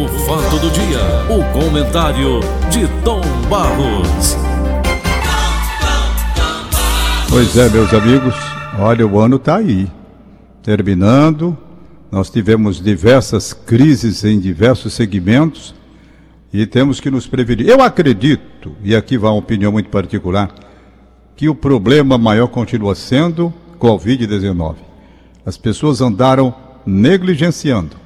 O fato do dia, o comentário de Tom Barros. Pois é, meus amigos, olha, o ano está aí, terminando. Nós tivemos diversas crises em diversos segmentos e temos que nos prevenir. Eu acredito, e aqui vai uma opinião muito particular, que o problema maior continua sendo Covid-19. As pessoas andaram negligenciando,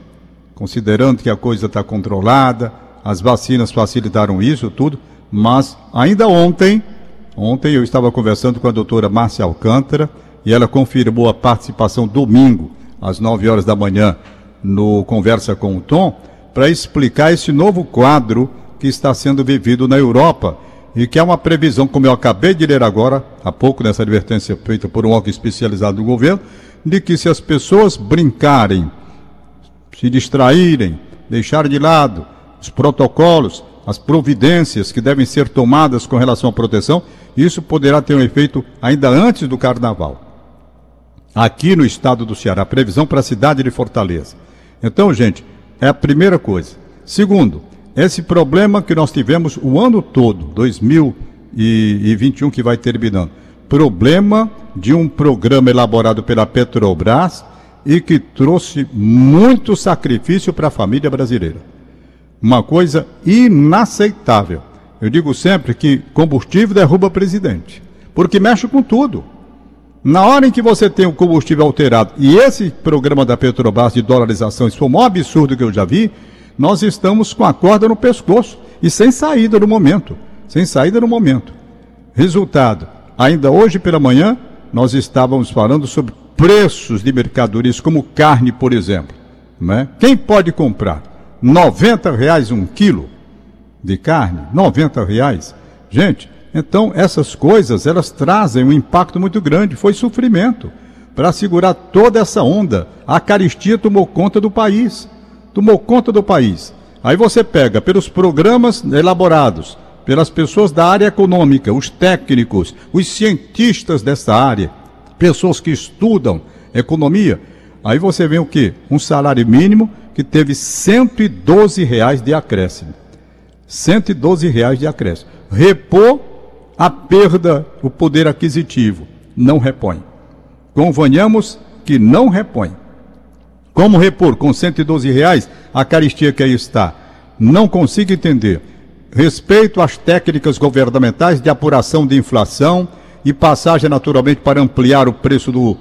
considerando que a coisa está controlada, as vacinas facilitaram isso tudo, mas ainda ontem, ontem eu estava conversando com a doutora Márcia Alcântara e ela confirmou a participação domingo, às 9 horas da manhã, no Conversa com o Tom, para explicar esse novo quadro que está sendo vivido na Europa e que é uma previsão, como eu acabei de ler agora, há pouco, nessa advertência feita por um órgão especializado do governo, de que se as pessoas brincarem, se distraírem, deixar de lado os protocolos, as providências que devem ser tomadas com relação à proteção, isso poderá ter um efeito ainda antes do carnaval. Aqui no estado do Ceará, previsão para a cidade de Fortaleza. Então, gente, é a primeira coisa. Segundo, esse problema que nós tivemos o ano todo, 2021 que vai terminando, problema de um programa elaborado pela Petrobras e que trouxe muito sacrifício para a família brasileira. Uma coisa inaceitável. Eu digo sempre que combustível derruba presidente, porque mexe com tudo. Na hora em que você tem o combustível alterado, e esse programa da Petrobras de dolarização, isso foi o maior absurdo que eu já vi, nós estamos com a corda no pescoço e sem saída no momento. Sem saída no momento. Resultado, ainda hoje pela manhã, nós estávamos falando sobre preços de mercadorias, como carne, por exemplo. Né? Quem pode comprar? 90 reais um quilo de carne? 90 reais? Gente, então essas coisas, elas trazem um impacto muito grande. Foi sofrimento. Para segurar toda essa onda, a caristia tomou conta do país. Tomou conta do país. Aí você pega pelos programas elaborados, pelas pessoas da área econômica, os técnicos, os cientistas dessa área, pessoas que estudam economia. Aí você vê o quê? Um salário mínimo que teve 112 reais de acréscimo. 112 reais de acréscimo. Repor a perda, o poder aquisitivo. Não repõe. Convenhamos que não repõe. Como repor com 112 reais a caristia que aí está? Não consigo entender. Respeito às técnicas governamentais de apuração de inflação e passagem naturalmente para ampliar o preço do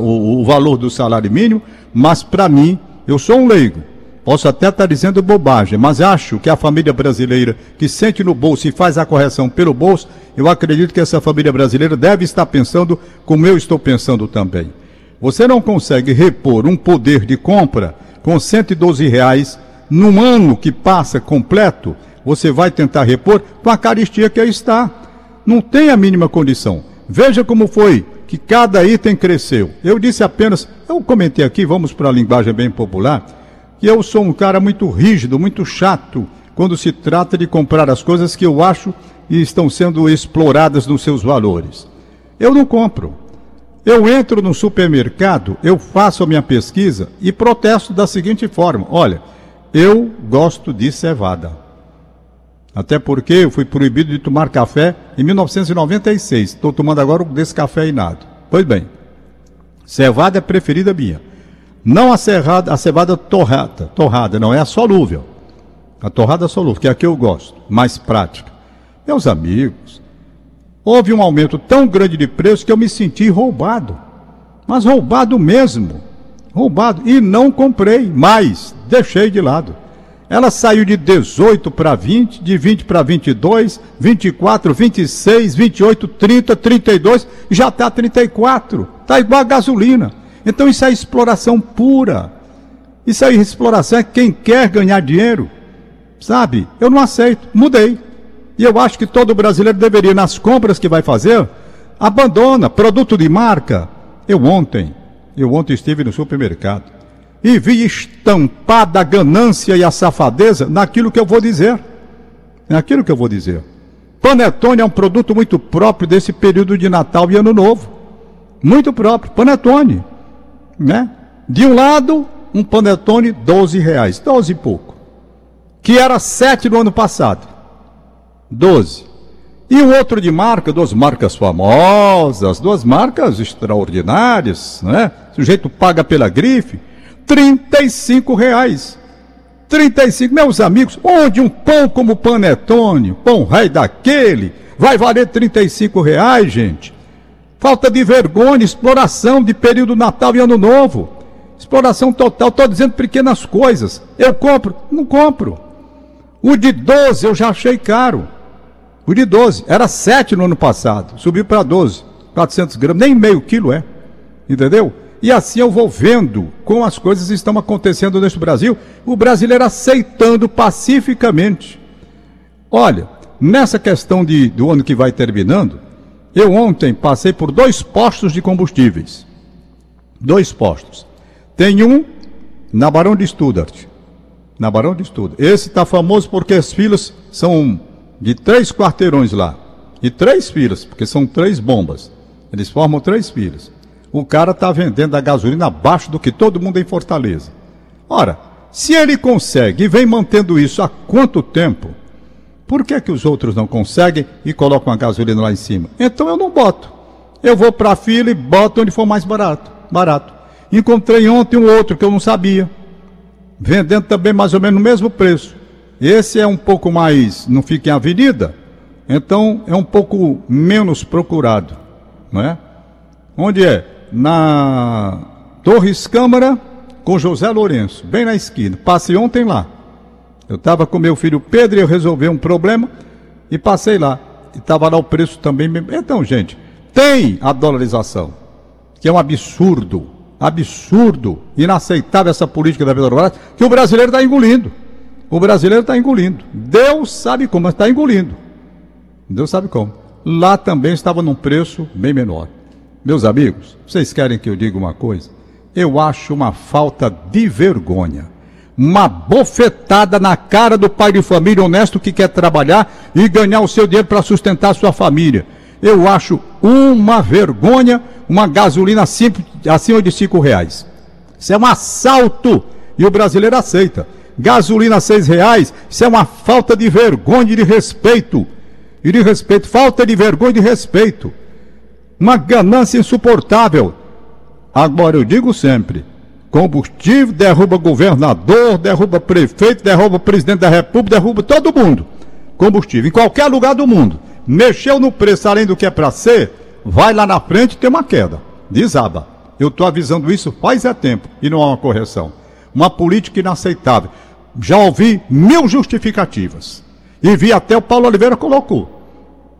o, valor do salário mínimo, mas para mim, eu sou um leigo. Posso até estar dizendo bobagem, mas acho que a família brasileira que sente no bolso e faz a correção pelo bolso, eu acredito que essa família brasileira deve estar pensando como eu estou pensando também. Você não consegue repor um poder de compra com 112 reais num ano que passa completo você vai tentar repor com a caristia que aí está. Não tem a mínima condição. Veja como foi que cada item cresceu. Eu disse apenas, eu comentei aqui, vamos para a linguagem bem popular, que eu sou um cara muito rígido, muito chato, quando se trata de comprar as coisas que eu acho e estão sendo exploradas nos seus valores. Eu não compro. Eu entro no supermercado, eu faço a minha pesquisa e protesto da seguinte forma: olha, eu gosto de cevada. Até porque eu fui proibido de tomar café em 1996. Estou tomando agora um descafeinado. Pois bem, cevada é preferida minha. Não a, cerrada, a cevada torrada, torrada, não, é a solúvel. A torrada solúvel, que é a que eu gosto, mais prática. Meus amigos, houve um aumento tão grande de preço que eu me senti roubado. Mas roubado mesmo. Roubado. E não comprei mais. Deixei de lado. Ela saiu de 18 para 20, de 20 para 22, 24, 26, 28, 30, 32, já está 34. Está igual a gasolina. Então isso é exploração pura. Isso aí, exploração é quem quer ganhar dinheiro. Sabe? Eu não aceito. Mudei. E eu acho que todo brasileiro deveria, nas compras que vai fazer, abandona produto de marca. Eu ontem, eu ontem estive no supermercado e vi estampada a ganância e a safadeza naquilo que eu vou dizer. Naquilo que eu vou dizer. Panetone é um produto muito próprio desse período de Natal e Ano Novo. Muito próprio. Panetone. Né? De um lado, um panetone, 12 reais. 12 e pouco. que era 7 no ano passado. 12. E o outro de marca, duas marcas famosas, duas marcas extraordinárias, né? O sujeito paga pela grife, 35 reais. 35, meus amigos, onde um pão como panetone, pão rei daquele, vai valer 35 reais, gente? Falta de vergonha, exploração de período Natal e Ano Novo. Exploração total, estou dizendo pequenas coisas. Eu compro? Não compro. O de 12 eu já achei caro. O de 12 era 7 no ano passado, subiu para 12, 400 gramas, nem meio quilo é. Entendeu? E assim eu vou vendo como as coisas estão acontecendo neste Brasil, o brasileiro aceitando pacificamente. Olha, nessa questão de, do ano que vai terminando, eu ontem passei por dois postos de combustíveis. Dois postos. Tem um na Barão de Studart. Na Barão de Studart. Esse está famoso porque as filas são de três quarteirões lá. E três filas, porque são três bombas. Eles formam três filas. O cara está vendendo a gasolina abaixo do que todo mundo em Fortaleza. Ora, se ele consegue e vem mantendo isso há quanto tempo? Por que, que os outros não conseguem e colocam a gasolina lá em cima? Então eu não boto. Eu vou para a fila e boto onde for mais barato. barato. Encontrei ontem um outro que eu não sabia. Vendendo também mais ou menos no mesmo preço. Esse é um pouco mais, não fica em avenida, então é um pouco menos procurado, não é? Onde é? Na Torres Câmara com José Lourenço, bem na esquina. Passei ontem lá. Eu estava com meu filho Pedro e eu resolvi um problema e passei lá. E estava lá o preço também. Então, gente, tem a dolarização, que é um absurdo, absurdo, inaceitável essa política da Petrobras, que o brasileiro está engolindo. O brasileiro está engolindo. Deus sabe como, mas está engolindo. Deus sabe como. Lá também estava num preço bem menor. Meus amigos, vocês querem que eu diga uma coisa? Eu acho uma falta de vergonha uma bofetada na cara do pai de família honesto que quer trabalhar e ganhar o seu dinheiro para sustentar a sua família. Eu acho uma vergonha uma gasolina simples, acima de cinco reais. Isso é um assalto e o brasileiro aceita. Gasolina seis reais, isso é uma falta de vergonha e de respeito. E de respeito, falta de vergonha e de respeito. Uma ganância insuportável. Agora eu digo sempre, combustível, derruba governador, derruba prefeito, derruba presidente da república, derruba todo mundo. Combustível, em qualquer lugar do mundo. Mexeu no preço além do que é para ser, vai lá na frente e tem uma queda. Desaba. Eu estou avisando isso faz é tempo e não há uma correção. Uma política inaceitável. Já ouvi mil justificativas. E vi até o Paulo Oliveira colocou.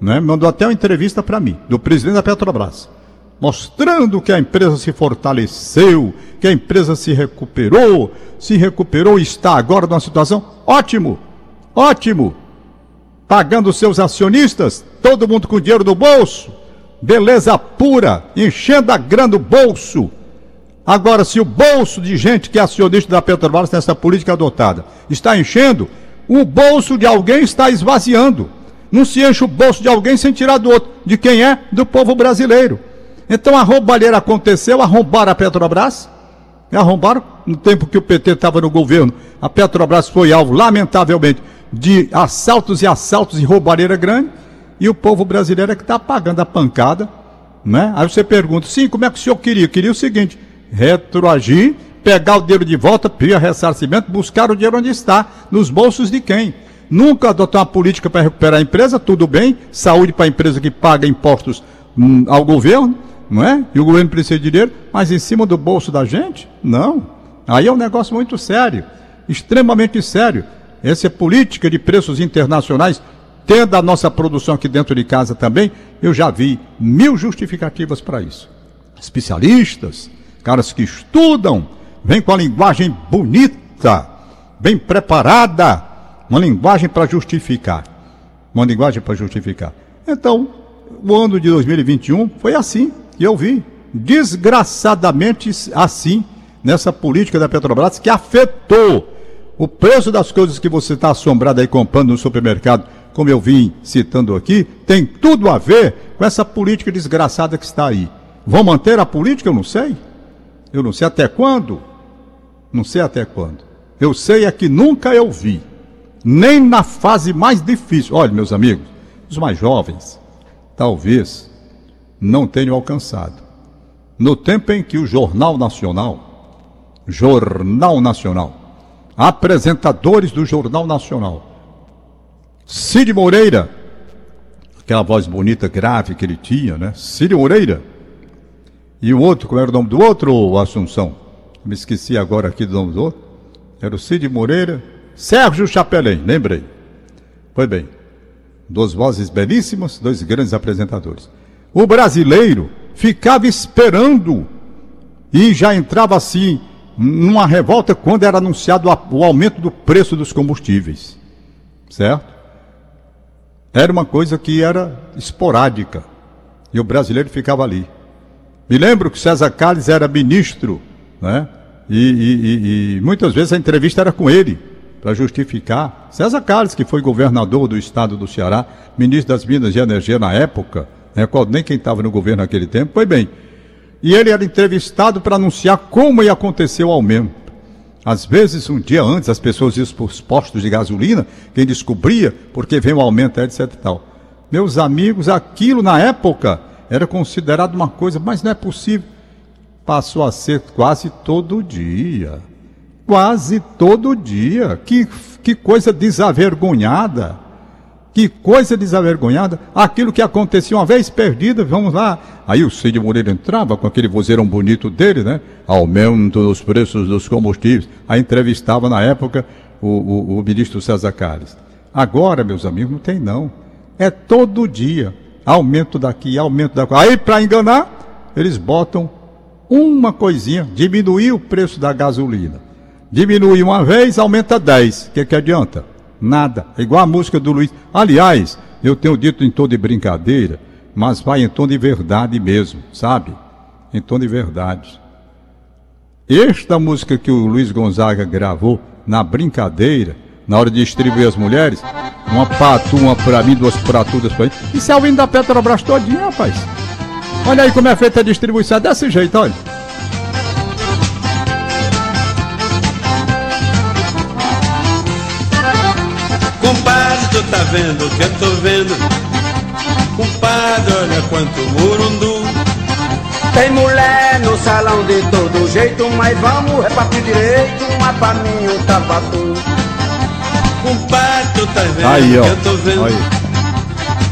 Né? Mandou até uma entrevista para mim, do presidente da Petrobras mostrando que a empresa se fortaleceu, que a empresa se recuperou, se recuperou e está agora numa situação ótimo, ótimo, pagando seus acionistas, todo mundo com dinheiro no bolso, beleza pura, enchendo a grana do bolso. Agora, se o bolso de gente que é acionista da Petrobras nessa política adotada está enchendo, o bolso de alguém está esvaziando. Não se enche o bolso de alguém sem tirar do outro. De quem é? Do povo brasileiro. Então a roubalheira aconteceu, arrombaram a Petrobras, arrombaram no tempo que o PT estava no governo. A Petrobras foi alvo, lamentavelmente, de assaltos e assaltos e roubalheira grande, e o povo brasileiro é que está pagando a pancada. Né? Aí você pergunta, sim, como é que o senhor queria? Queria o seguinte, retroagir, pegar o dinheiro de volta, pedir ressarcimento, buscar o dinheiro onde está, nos bolsos de quem? Nunca adotar uma política para recuperar a empresa, tudo bem, saúde para a empresa que paga impostos hum, ao governo, não é? E o governo precisa de dinheiro, mas em cima do bolso da gente? Não. Aí é um negócio muito sério, extremamente sério. Essa política de preços internacionais, tendo a nossa produção aqui dentro de casa também, eu já vi mil justificativas para isso. Especialistas, caras que estudam, vêm com a linguagem bonita, bem preparada, uma linguagem para justificar. Uma linguagem para justificar. Então, o ano de 2021 foi assim. E eu vi, desgraçadamente assim, nessa política da Petrobras que afetou o preço das coisas que você está assombrado aí comprando no supermercado, como eu vim citando aqui, tem tudo a ver com essa política desgraçada que está aí. Vão manter a política? Eu não sei. Eu não sei até quando. Não sei até quando. Eu sei é que nunca eu vi Nem na fase mais difícil. Olha, meus amigos, os mais jovens, talvez não tenham alcançado. No tempo em que o Jornal Nacional, Jornal Nacional, apresentadores do Jornal Nacional, Cid Moreira, aquela voz bonita, grave que ele tinha, né? Cid Moreira. E o outro, como era o nome do outro, Assunção? Me esqueci agora aqui do nome do outro. Era o Cid Moreira. Sérgio Chapelém, lembrei. Foi bem. Duas vozes belíssimas, dois grandes apresentadores. O brasileiro ficava esperando e já entrava assim numa revolta quando era anunciado o aumento do preço dos combustíveis. Certo? Era uma coisa que era esporádica. E o brasileiro ficava ali. Me lembro que César Calles era ministro, né? E, e, e, e muitas vezes a entrevista era com ele, para justificar. César Calles, que foi governador do estado do Ceará, ministro das Minas e Energia na época, né? nem quem estava no governo naquele tempo, foi bem. E ele era entrevistado para anunciar como ia acontecer o aumento. Às vezes, um dia antes, as pessoas iam para os postos de gasolina, quem descobria, porque vem o aumento, etc e tal. Meus amigos, aquilo na época era considerado uma coisa, mas não é possível. Passou a ser quase todo dia. Quase todo dia. Que, que coisa desavergonhada. Que coisa desavergonhada. Aquilo que acontecia uma vez perdida, vamos lá. Aí o Cid Moreira entrava com aquele vozeirão bonito dele, né? Aumento dos preços dos combustíveis. Aí entrevistava na época o, o, o ministro César Carles. Agora, meus amigos, não tem não. É todo dia. Aumento daqui, aumento daqui. Aí, para enganar, eles botam uma coisinha, diminuir o preço da gasolina. Diminui uma vez, aumenta 10. O que, que adianta? Nada. É igual a música do Luiz. Aliás, eu tenho dito em tom de brincadeira, mas vai em tom de verdade mesmo, sabe? Em tom de verdade. Esta música que o Luiz Gonzaga gravou na brincadeira, na hora de distribuir as mulheres, uma patu, uma pra mim, duas pratudas pra mim. Isso é o hino da Petrobras todinho, rapaz. Olha aí como é feita a distribuição, é desse jeito, olha. Tu tá vendo que eu tô vendo? Compadre, olha quanto murundu. Tem mulher no salão de todo jeito, mas vamos repartir direito, uma pra mim, outra pra tu. Compadre, tu tá vendo Aí, que eu tô vendo? Aí.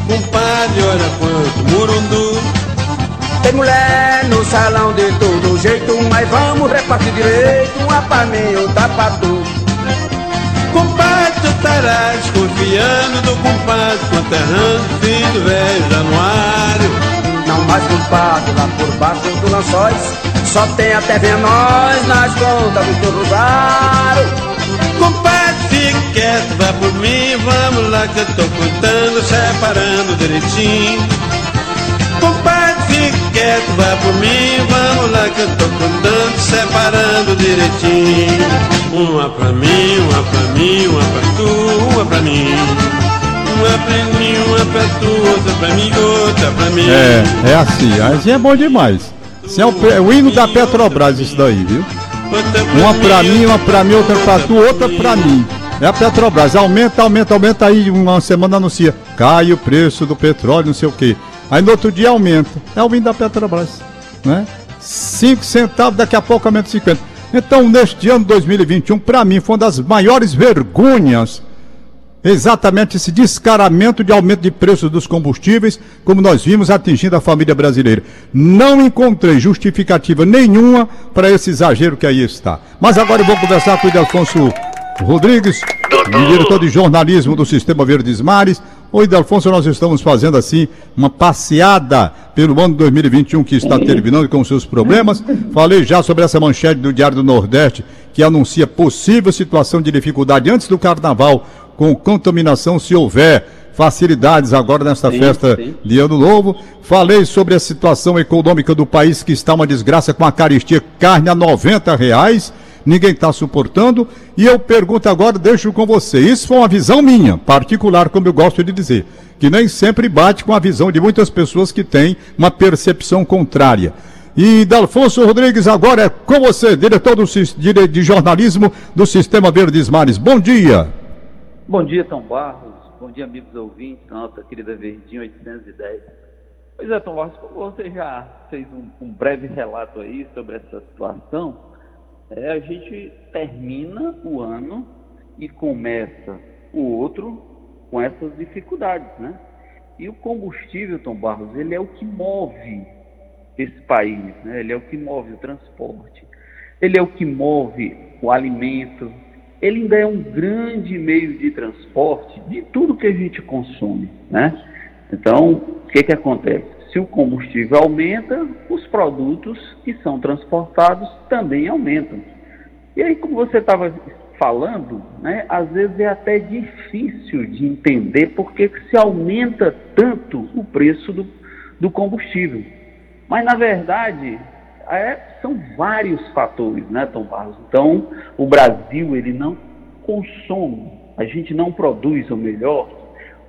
Compadre, olha quanto murundu. Tem mulher no salão de todo jeito, mas vamos repartir direito, uma pra mim, outra pra tu. Compadre, tu estarás confiando do compadre Conterrando filho velho Januário Não mais compadre, lá por baixo do lençóis Só tem até nós nas contas do teu rosário Compadre, fique quieto, vá por mim Vamos lá que eu tô contando, separando direitinho. Compadre, fique quieto, vá por mim Vamos lá que eu tô contando, separando direitinho. Uma pra mim, uma pra uma pra tu, uma pra mim. Uma pra mim, uma pra tu, outra pra mim, outra pra mim. É, é assim, assim é bom demais. Isso é o, é o hino da Petrobras, isso daí, viu? Uma pra mim, uma pra mim, outra pra tu, outra pra mim. É a Petrobras, aumenta, aumenta, aumenta aí, uma semana anuncia, cai o preço do petróleo, não sei o quê. Aí no outro dia aumenta. É o hino da Petrobras, né? 5 centavos, daqui a pouco aumenta 50. Então, neste ano 2021, para mim, foi uma das maiores vergonhas exatamente esse descaramento de aumento de preços dos combustíveis, como nós vimos atingindo a família brasileira. Não encontrei justificativa nenhuma para esse exagero que aí está. Mas agora eu vou conversar com o Delfonso Rodrigues, diretor de jornalismo do Sistema Verdes Mares. Oi, Delfonso, nós estamos fazendo assim uma passeada pelo ano 2021 que está terminando com seus problemas. Falei já sobre essa manchete do Diário do Nordeste que anuncia possível situação de dificuldade antes do carnaval com contaminação se houver facilidades agora nesta sim, festa sim. de Ano Novo. Falei sobre a situação econômica do país que está uma desgraça com a caristia carne a 90 reais ninguém está suportando. E eu pergunto agora, deixo com você. Isso foi uma visão minha, particular, como eu gosto de dizer, que nem sempre bate com a visão de muitas pessoas que têm uma percepção contrária. E Dalfonso Rodrigues, agora é com você, diretor do, de jornalismo do Sistema Verdes Mares. Bom dia. Bom dia, Tom Barros. Bom dia, amigos ouvintes, nossa querida Verdinha 810. Pois é, Tom Barros, como você já fez um, um breve relato aí sobre essa situação, é, a gente termina o ano e começa o outro com essas dificuldades, né? E o combustível, Tom Barros, ele é o que move esse país, né? Ele é o que move o transporte, ele é o que move o alimento, ele ainda é um grande meio de transporte de tudo que a gente consome, né? Então, o que que acontece? Se o combustível aumenta, os produtos que são transportados também aumentam. E aí, como você estava falando, né, às vezes é até difícil de entender porque se aumenta tanto o preço do, do combustível. Mas, na verdade, é, são vários fatores, né, Tom Barros? Então, o Brasil, ele não consome, a gente não produz, ou melhor,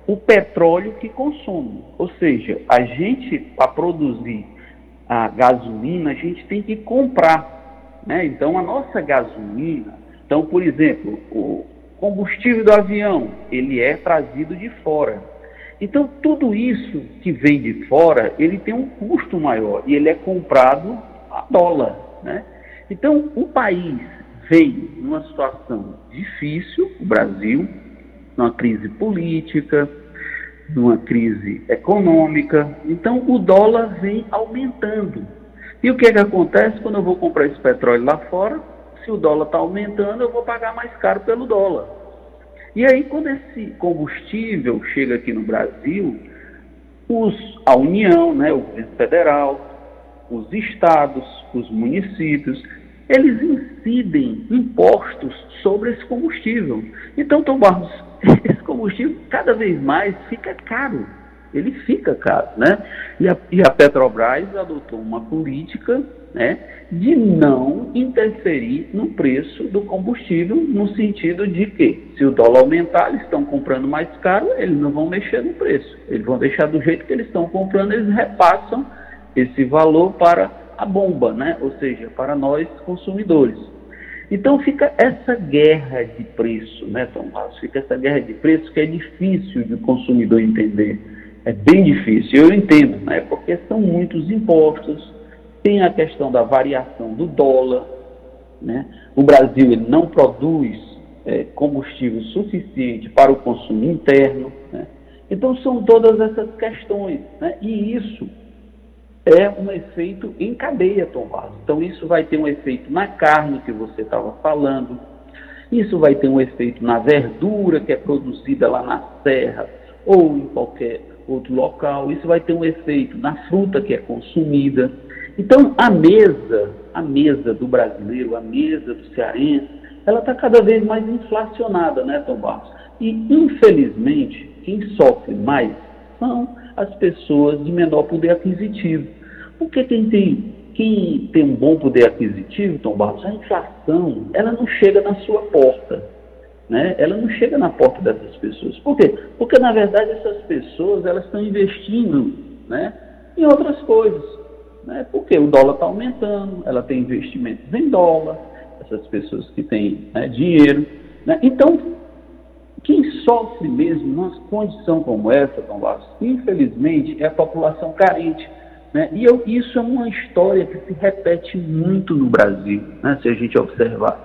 o petróleo que consome. Ou seja, a gente, para produzir a gasolina, a gente tem que comprar. Né? Então, a nossa gasolina, então, por exemplo, o combustível do avião, ele é trazido de fora. Então, tudo isso que vem de fora, ele tem um custo maior e ele é comprado a dólar, né? Então, o país veio numa situação difícil, o Brasil, numa crise política, numa crise econômica. Então, o dólar vem aumentando. E o que, é que acontece quando eu vou comprar esse petróleo lá fora? Se o dólar está aumentando, eu vou pagar mais caro pelo dólar. E aí, quando esse combustível chega aqui no Brasil, os, a União, né, o governo federal, os estados, os municípios, eles incidem impostos sobre esse combustível. Então, Tom esse combustível cada vez mais fica caro. Ele fica caro, né? E a, e a Petrobras adotou uma política né, de não interferir no preço do combustível, no sentido de que, se o dólar aumentar, eles estão comprando mais caro, eles não vão mexer no preço. Eles vão deixar do jeito que eles estão comprando, eles repassam esse valor para a bomba, né? ou seja, para nós consumidores. Então fica essa guerra de preço, né, Tomás? Fica essa guerra de preço que é difícil de consumidor entender. É bem difícil, eu entendo, né? Porque são muitos impostos, tem a questão da variação do dólar, né? O Brasil não produz é, combustível suficiente para o consumo interno, né? Então são todas essas questões, né? E isso é um efeito em cadeia, Tom Barros. Então, isso vai ter um efeito na carne que você estava falando, isso vai ter um efeito na verdura que é produzida lá na serra ou em qualquer outro local, isso vai ter um efeito na fruta que é consumida. Então, a mesa, a mesa do brasileiro, a mesa do cearense, ela está cada vez mais inflacionada, né, Tom Barros? E, infelizmente, quem sofre mais são as pessoas de menor poder aquisitivo. Porque quem tem, quem tem um bom poder aquisitivo, Tom Barros, a inflação, ela não chega na sua porta. Né? Ela não chega na porta dessas pessoas. Por quê? Porque, na verdade, essas pessoas elas estão investindo né, em outras coisas. Né? Porque o dólar está aumentando, ela tem investimentos em dólar, essas pessoas que têm né, dinheiro. Né? Então, quem sofre mesmo numa condição como essa, Tom Barros, infelizmente, é a população carente. Né? E eu, isso é uma história que se repete muito no Brasil, né? se a gente observar.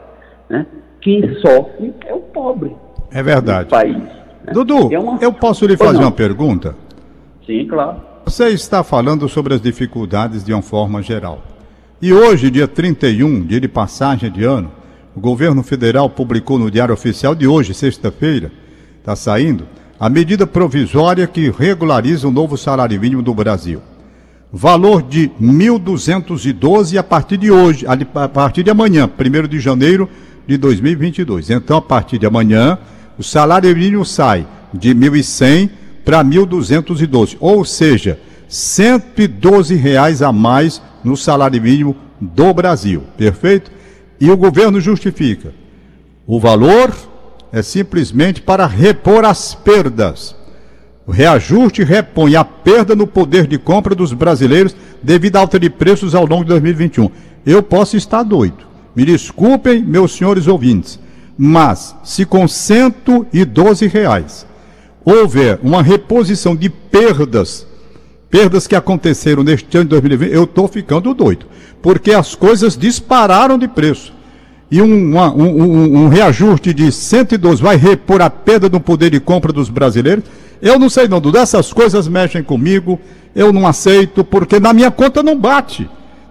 Né? Quem sofre é o pobre. É verdade. país. Né? Dudu, é uma... eu posso lhe fazer uma pergunta? Sim, claro. Você está falando sobre as dificuldades de uma forma geral. E hoje, dia 31, dia de passagem de ano, o governo federal publicou no Diário Oficial de hoje, sexta-feira, está saindo, a medida provisória que regulariza o novo salário mínimo do Brasil. Valor de 1.212 a partir de hoje, a partir de amanhã, 1 de janeiro de 2022. Então, a partir de amanhã, o salário mínimo sai de 1.100 para 1.212, ou seja, 112 reais a mais no salário mínimo do Brasil. Perfeito? E o governo justifica. O valor é simplesmente para repor as perdas. O reajuste repõe a perda no poder de compra dos brasileiros devido à alta de preços ao longo de 2021. Eu posso estar doido. Me desculpem, meus senhores ouvintes, Mas, se com 112 reais houver uma reposição de perdas, perdas que aconteceram neste ano de 2020, eu estou ficando doido. Porque as coisas dispararam de preço. E um, uma, um, um, reajuste de 112 vai repor a perda do poder de compra dos brasileiros? Eu não sei não, Dudu. Essas coisas mexem comigo, eu não aceito, porque na minha conta não bate.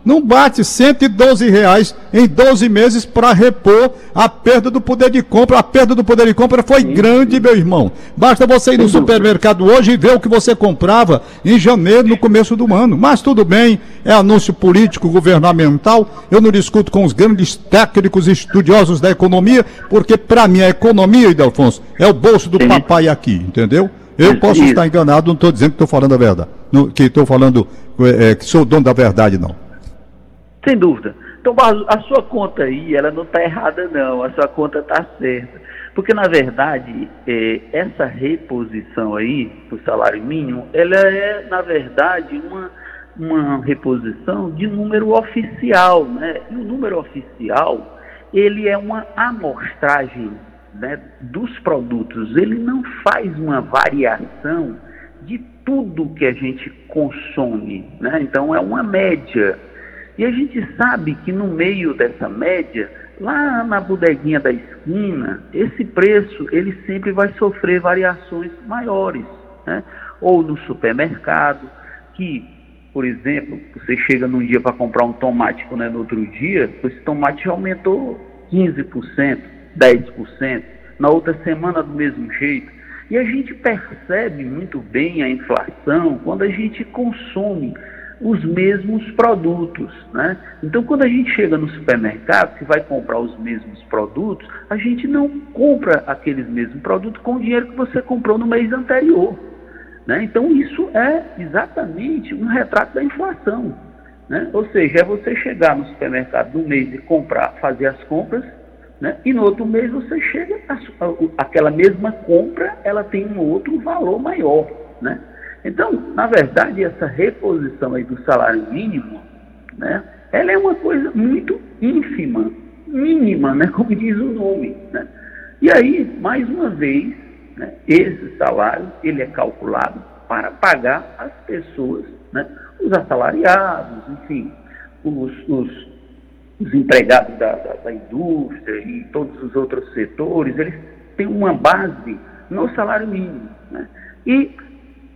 Não bate 112 reais em 12 meses para repor a perda do poder de compra. A perda do poder de compra foi grande, meu irmão. Basta você ir no supermercado hoje e ver o que você comprava em janeiro, no começo do ano. Mas tudo bem, é anúncio político, governamental. Eu não discuto com os grandes técnicos estudiosos da economia, porque para mim a economia, Idelfonso, é o bolso do papai aqui, entendeu? Eu posso estar enganado, não estou dizendo que estou falando a verdade. que estou falando é, que sou dono da verdade, não. Sem dúvida. Então, a sua conta aí, ela não está errada, não. A sua conta está certa. Porque, na verdade, é, essa reposição aí do salário mínimo, ela é, na verdade, uma, uma reposição de número oficial, né? E o número oficial, ele é uma amostragem né, dos produtos. Ele não faz uma variação de tudo que a gente consome, né? Então, é uma média. E a gente sabe que no meio dessa média, lá na bodeguinha da esquina, esse preço ele sempre vai sofrer variações maiores. Né? Ou no supermercado, que, por exemplo, você chega num dia para comprar um tomate, né, no outro dia, esse tomate aumentou 15%, 10%, na outra semana do mesmo jeito. E a gente percebe muito bem a inflação quando a gente consome os mesmos produtos. Né? Então, quando a gente chega no supermercado, que vai comprar os mesmos produtos, a gente não compra aqueles mesmos produtos com o dinheiro que você comprou no mês anterior. Né? Então, isso é exatamente um retrato da inflação. Né? Ou seja, é você chegar no supermercado no mês e comprar, fazer as compras, né? e no outro mês você chega, a, a, aquela mesma compra, ela tem um outro valor maior. Né? Então, na verdade, essa reposição aí do salário mínimo, né, ela é uma coisa muito ínfima, mínima, né, como diz o nome. Né? E aí, mais uma vez, né, esse salário ele é calculado para pagar as pessoas, né, os assalariados, enfim, os, os, os empregados da, da, da indústria e todos os outros setores, eles têm uma base no salário mínimo. Né? E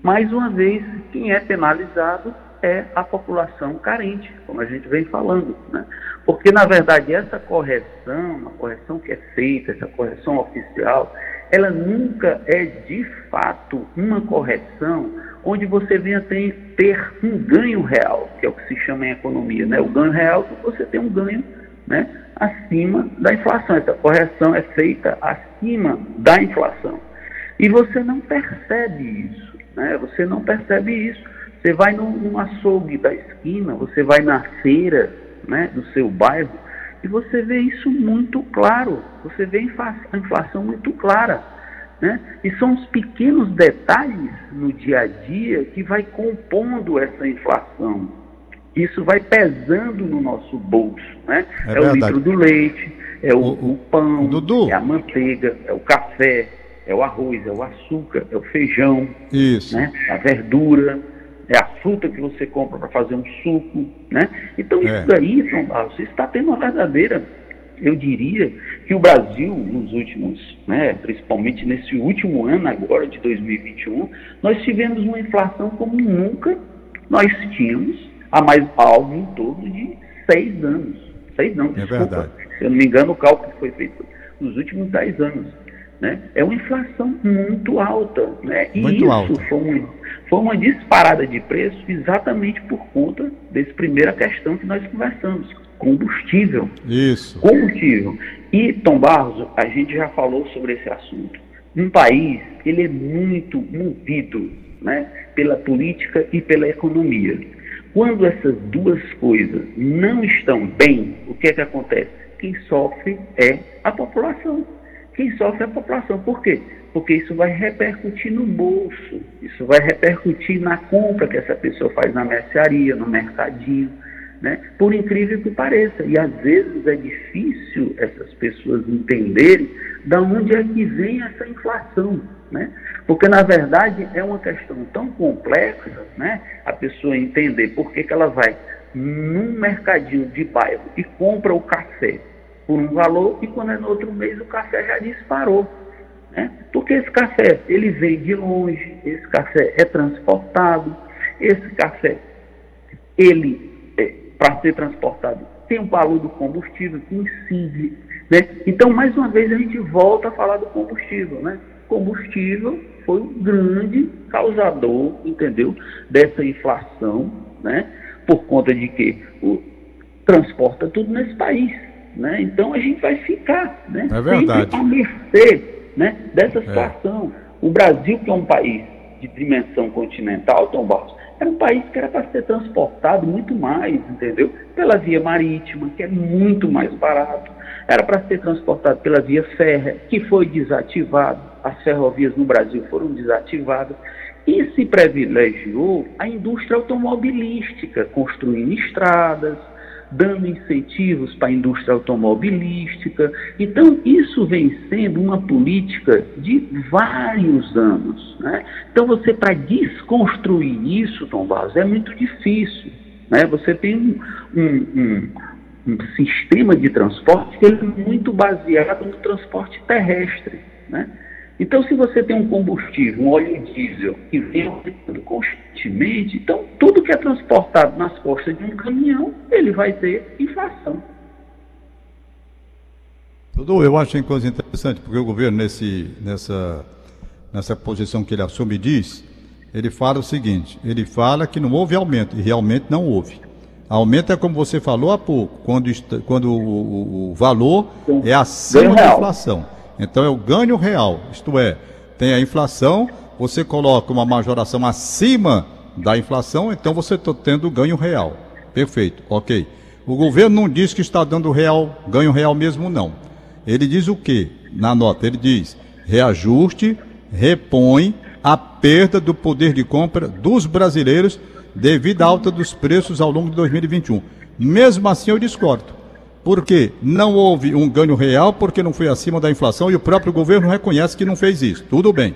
mais uma vez, quem é penalizado é a população carente, como a gente vem falando. Né? Porque, na verdade, essa correção, a correção que é feita, essa correção oficial, ela nunca é de fato uma correção onde você venha ter, ter um ganho real, que é o que se chama em economia. Né? O ganho real é você tem um ganho né, acima da inflação. Essa correção é feita acima da inflação. E você não percebe isso. Né? Você não percebe isso. Você vai num, num açougue da esquina, você vai na feira né, do seu bairro e você vê isso muito claro. Você vê a inflação muito clara. Né? E são os pequenos detalhes no dia a dia que vai compondo essa inflação. Isso vai pesando no nosso bolso. Né? É, é o litro do leite, é o, o, o pão, é a manteiga, é o café, é o arroz, é o açúcar, é o feijão, Isso. Né? a verdura, é a fruta que você compra para fazer um suco, né? Então é. isso daí, São Paulo, você está tendo uma verdadeira, eu diria que o Brasil nos últimos, né, principalmente nesse último ano agora de 2021, nós tivemos uma inflação como nunca nós tínhamos há mais algo em torno de seis anos. Seis anos, é desculpa. Verdade. Se eu não me engano, o cálculo foi feito nos últimos dez anos. Né? É uma inflação muito alta. Né? E muito isso alta. Foi, uma, foi uma disparada de preço exatamente por conta dessa primeira questão que nós conversamos. Combustível. Isso. Combustível. E, Tom Barros, a gente já falou sobre esse assunto. Um país, ele é muito movido né, pela política e pela economia. Quando essas duas coisas não estão bem, o que é que acontece? Quem sofre é a população quem sofre é a população. Por quê? Porque isso vai repercutir no bolso, isso vai repercutir na compra que essa pessoa faz na mercearia, no mercadinho. né? Por incrível que pareça. E às vezes é difícil essas pessoas entenderem de onde é que vem essa inflação. Né? Porque, na verdade, é uma questão tão complexa né? a pessoa entender por que, que ela vai num mercadinho de bairro e compra o café por um valor e quando é no outro mês o café já disparou. Né? Porque esse café ele vem de longe, esse café é transportado, esse café ele para ser transportado. Tem o valor do combustível que incide. Né? Então, mais uma vez, a gente volta a falar do combustível. Né? Combustível foi um grande causador, entendeu, dessa inflação, né? por conta de que o, transporta tudo nesse país. Né? Então, a gente vai ficar né? é verdade. sempre a mercê né? dessa é. situação. É. O Brasil, que é um país de dimensão continental, Tom Barros, era um país que era para ser transportado muito mais, entendeu? Pela via marítima, que é muito mais barato. Era para ser transportado pela via férrea, que foi desativado. As ferrovias no Brasil foram desativadas. E se privilegiou a indústria automobilística, construindo estradas, dando incentivos para a indústria automobilística. Então, isso vem sendo uma política de vários anos. Né? Então, você, para desconstruir isso, Tom Barros, é muito difícil. Né? Você tem um, um, um, um sistema de transporte que é muito baseado no transporte terrestre. Né? Então, se você tem um combustível, um óleo diesel, que vem aumentando constantemente, então tudo que é transportado nas costas de um caminhão, ele vai ter inflação. Tudo eu acho uma coisa interessante, porque o governo, nesse, nessa, nessa posição que ele assume, diz, ele fala o seguinte: ele fala que não houve aumento, e realmente não houve. Aumento é como você falou há pouco, quando, quando o, o valor é acima da inflação. Então é o ganho real, isto é, tem a inflação, você coloca uma majoração acima da inflação, então você está tendo ganho real. Perfeito, ok. O governo não diz que está dando real, ganho real mesmo, não. Ele diz o que na nota? Ele diz reajuste, repõe a perda do poder de compra dos brasileiros devido à alta dos preços ao longo de 2021. Mesmo assim, eu discordo porque não houve um ganho real, porque não foi acima da inflação e o próprio governo reconhece que não fez isso. Tudo bem.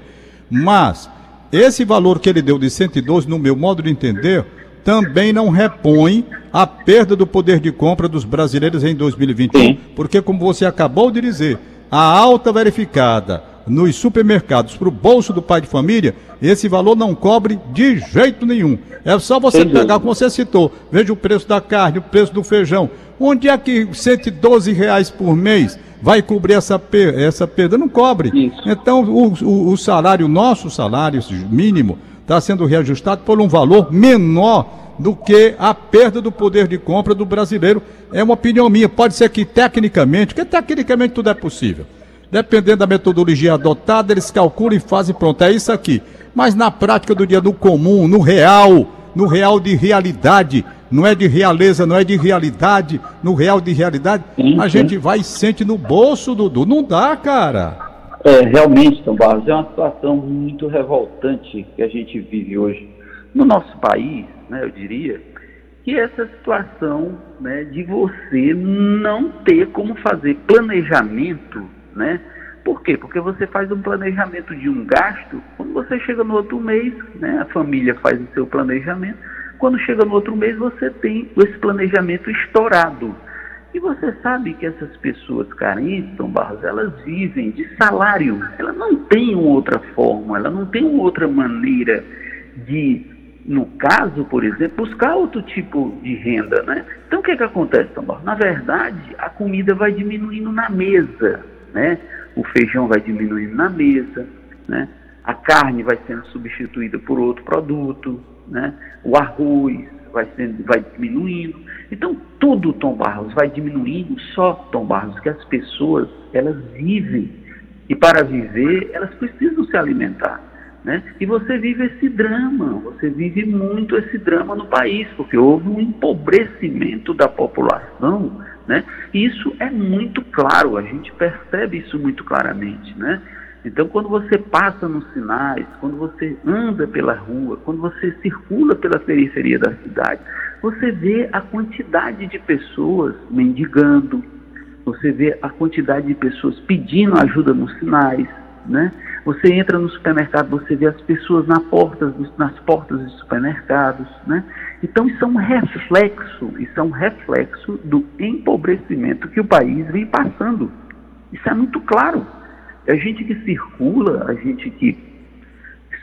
Mas esse valor que ele deu de 112, no meu modo de entender, também não repõe a perda do poder de compra dos brasileiros em 2021, Sim. porque, como você acabou de dizer, a alta verificada nos supermercados para o bolso do pai de família, esse valor não cobre de jeito nenhum. É só você Entendi. pegar, como você citou, veja o preço da carne, o preço do feijão, Onde é que 112 reais por mês vai cobrir essa, per essa perda? Não cobre. Isso. Então, o, o, o salário, nosso salário mínimo, está sendo reajustado por um valor menor do que a perda do poder de compra do brasileiro. É uma opinião minha. Pode ser que tecnicamente, porque tecnicamente tudo é possível. Dependendo da metodologia adotada, eles calculam e fazem pronto. É isso aqui. Mas na prática do dia, no comum, no real, no real de realidade, não é de realeza, não é de realidade, no real de realidade, sim, a gente vai e sente no bolso, Dudu. Não dá, cara. É, realmente, Tom Barros, é uma situação muito revoltante que a gente vive hoje no nosso país, né, eu diria, que essa situação né, de você não ter como fazer planejamento, né? Por quê? Porque você faz um planejamento de um gasto, quando você chega no outro mês, né, a família faz o seu planejamento, quando chega no outro mês, você tem esse planejamento estourado. E você sabe que essas pessoas carentes, Tom Barros, elas vivem de salário. Ela não tem outra forma, ela não tem outra maneira de, no caso, por exemplo, buscar outro tipo de renda, né? Então o que, que acontece, Tom Barros? Na verdade, a comida vai diminuindo na mesa, né? O feijão vai diminuindo na mesa, né? A carne vai sendo substituída por outro produto, né? o arroz vai, sendo, vai diminuindo. Então, tudo, Tom Barros, vai diminuindo, só, Tom Barros, que as pessoas, elas vivem. E para viver, elas precisam se alimentar. Né? E você vive esse drama, você vive muito esse drama no país, porque houve um empobrecimento da população, né? E isso é muito claro, a gente percebe isso muito claramente, né? Então, quando você passa nos sinais, quando você anda pela rua, quando você circula pela periferia da cidade, você vê a quantidade de pessoas mendigando, você vê a quantidade de pessoas pedindo ajuda nos sinais, né? Você entra no supermercado, você vê as pessoas na porta, nas portas dos supermercados, né? Então isso é um reflexo, isso é um reflexo do empobrecimento que o país vem passando. Isso é muito claro. A gente que circula, a gente que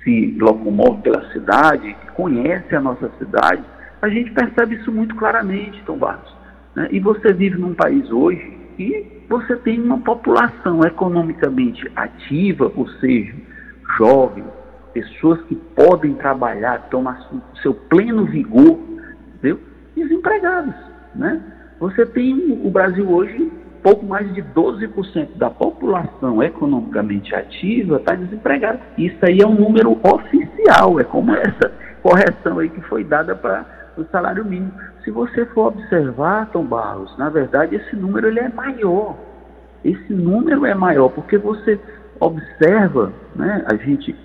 se locomove pela cidade, que conhece a nossa cidade, a gente percebe isso muito claramente, Tom Barros. Né? E você vive num país hoje que você tem uma população economicamente ativa, ou seja, jovens, pessoas que podem trabalhar, no seu pleno vigor, entendeu? desempregados. Né? Você tem o Brasil hoje, pouco mais de 12% da população economicamente ativa está desempregada. Isso aí é um número oficial, é como essa correção aí que foi dada para o salário mínimo. Se você for observar, Tom Barros, na verdade esse número ele é maior. Esse número é maior porque você observa, né, a gente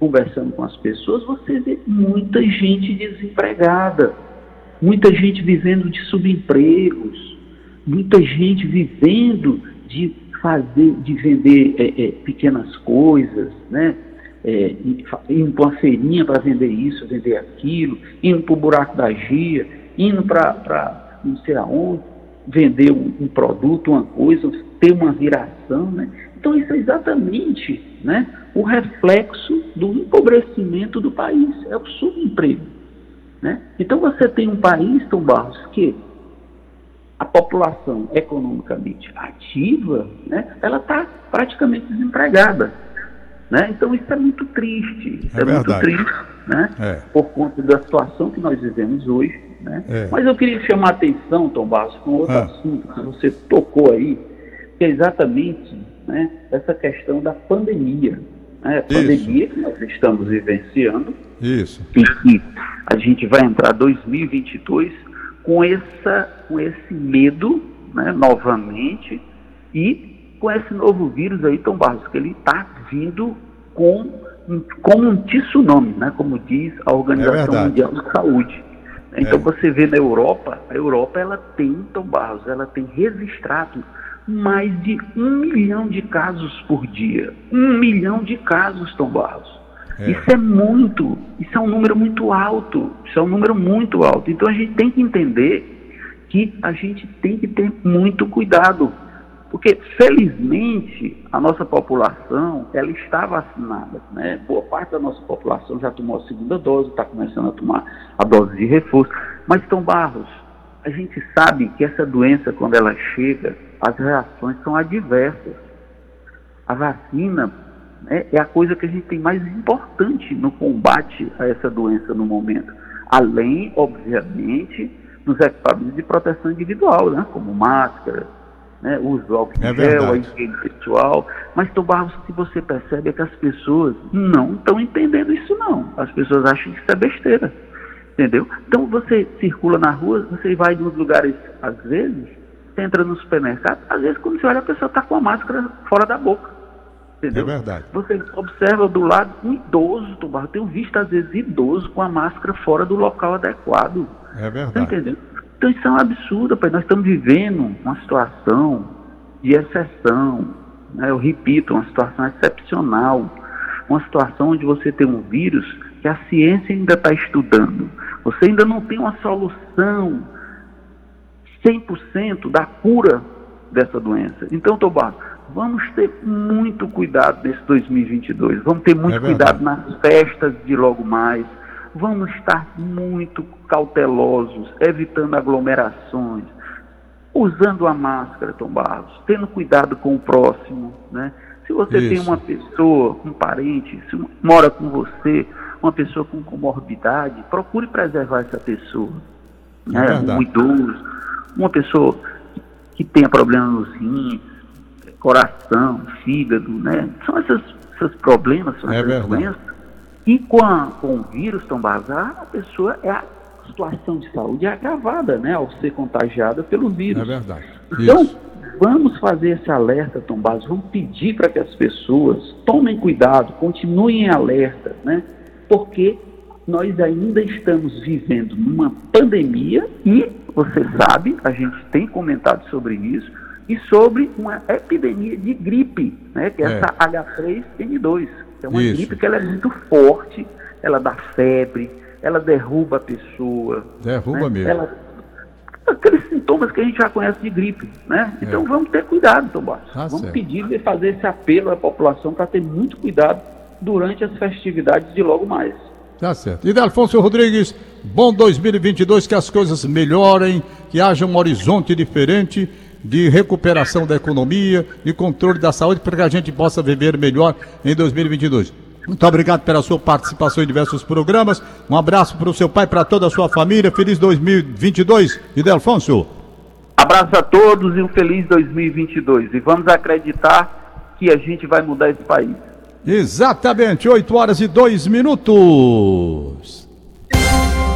conversando com as pessoas, você vê muita gente desempregada, muita gente vivendo de subempregos, muita gente vivendo de fazer, de vender é, é, pequenas coisas, né? É, indo para uma feirinha para vender isso, vender aquilo, indo para o buraco da gia, indo para não sei aonde, vender um, um, produto, uma coisa, ter uma viração, né? Então isso é exatamente né, o reflexo do empobrecimento do país, é o subemprego. Né? Então você tem um país, Tom Barros, que a população economicamente ativa, né, ela está praticamente desempregada. Né? Então isso é muito triste, isso é, é muito triste, né? É. por conta da situação que nós vivemos hoje. Né? É. Mas eu queria chamar a atenção, Tom Barros, com outro ah. assunto que você tocou aí, que é exatamente né, essa questão da pandemia. Né? A pandemia que nós estamos vivenciando. Isso. E que a gente vai entrar 2022 com, essa, com esse medo, né, novamente, e com esse novo vírus aí, Tom Barros, que ele está vindo com, com um tsunami, né, como diz a Organização é Mundial de Saúde. Então é. você vê na Europa, a Europa ela tem, Tom Barros, ela tem registrado mais de um milhão de casos por dia. Um milhão de casos, Tom Barros. É. Isso é muito, isso é um número muito alto, isso é um número muito alto. Então a gente tem que entender que a gente tem que ter muito cuidado, porque felizmente a nossa população ela está vacinada, né? Boa parte da nossa população já tomou a segunda dose, está começando a tomar a dose de reforço. Mas Tom Barros, a gente sabe que essa doença quando ela chega as reações são adversas. A vacina né, é a coisa que a gente tem mais importante no combate a essa doença no momento. Além, obviamente, dos equipamentos de proteção individual, né, como máscara, né, uso do álcool é gel, a higiene pessoal. Mas, Tom o que você percebe é que as pessoas não estão entendendo isso não. As pessoas acham que isso é besteira. Entendeu? Então você circula na rua, você vai em uns lugares, às vezes, você entra no supermercado, às vezes quando você olha a pessoa está com a máscara fora da boca. Entendeu? É verdade. Você observa do lado um idoso. Eu tenho visto, às vezes, idoso com a máscara fora do local adequado. É verdade. Tá entendendo? Então isso é um absurdo, pai. Nós estamos vivendo uma situação de exceção. Né? Eu repito, uma situação excepcional. Uma situação onde você tem um vírus que a ciência ainda está estudando. Você ainda não tem uma solução 100% da cura dessa doença. Então, Tobar, vamos ter muito cuidado nesse 2022. Vamos ter muito é cuidado nas festas de logo mais. Vamos estar muito cautelosos, evitando aglomerações, usando a máscara, Tom Barros, tendo cuidado com o próximo, né? Se você Isso. tem uma pessoa, um parente, se mora com você, uma pessoa com comorbidade, procure preservar essa pessoa. É né? Um idoso, uma pessoa que tenha problema nos rins, coração, fígado, né? São esses, esses problemas, são é essas verdade. doenças. E com, a, com o vírus tão basar, a pessoa é a situação de saúde é agravada, né? Ao ser contagiada pelo vírus. É verdade. Então, Isso. vamos fazer esse alerta, Tom Barros, vamos pedir para que as pessoas tomem cuidado, continuem em alerta, né? Porque nós ainda estamos vivendo numa pandemia e, você sabe, a gente tem comentado sobre isso, e sobre uma epidemia de gripe, né, que é, é. essa H3N2. É uma isso. gripe que ela é muito forte, ela dá febre, ela derruba a pessoa. Derruba né? mesmo. Ela, aqueles sintomas que a gente já conhece de gripe, né? Então é. vamos ter cuidado, Tomás. Ah, vamos certo. pedir e fazer esse apelo à população para ter muito cuidado durante as festividades de logo mais. Tá certo. E Delfonso Rodrigues, bom 2022, que as coisas melhorem, que haja um horizonte diferente de recuperação da economia, de controle da saúde, para que a gente possa viver melhor em 2022. Muito obrigado pela sua participação em diversos programas. Um abraço para o seu pai, para toda a sua família. Feliz 2022. E Delfonso? Abraço a todos e um feliz 2022. E vamos acreditar que a gente vai mudar esse país. Exatamente, 8 horas e 2 minutos.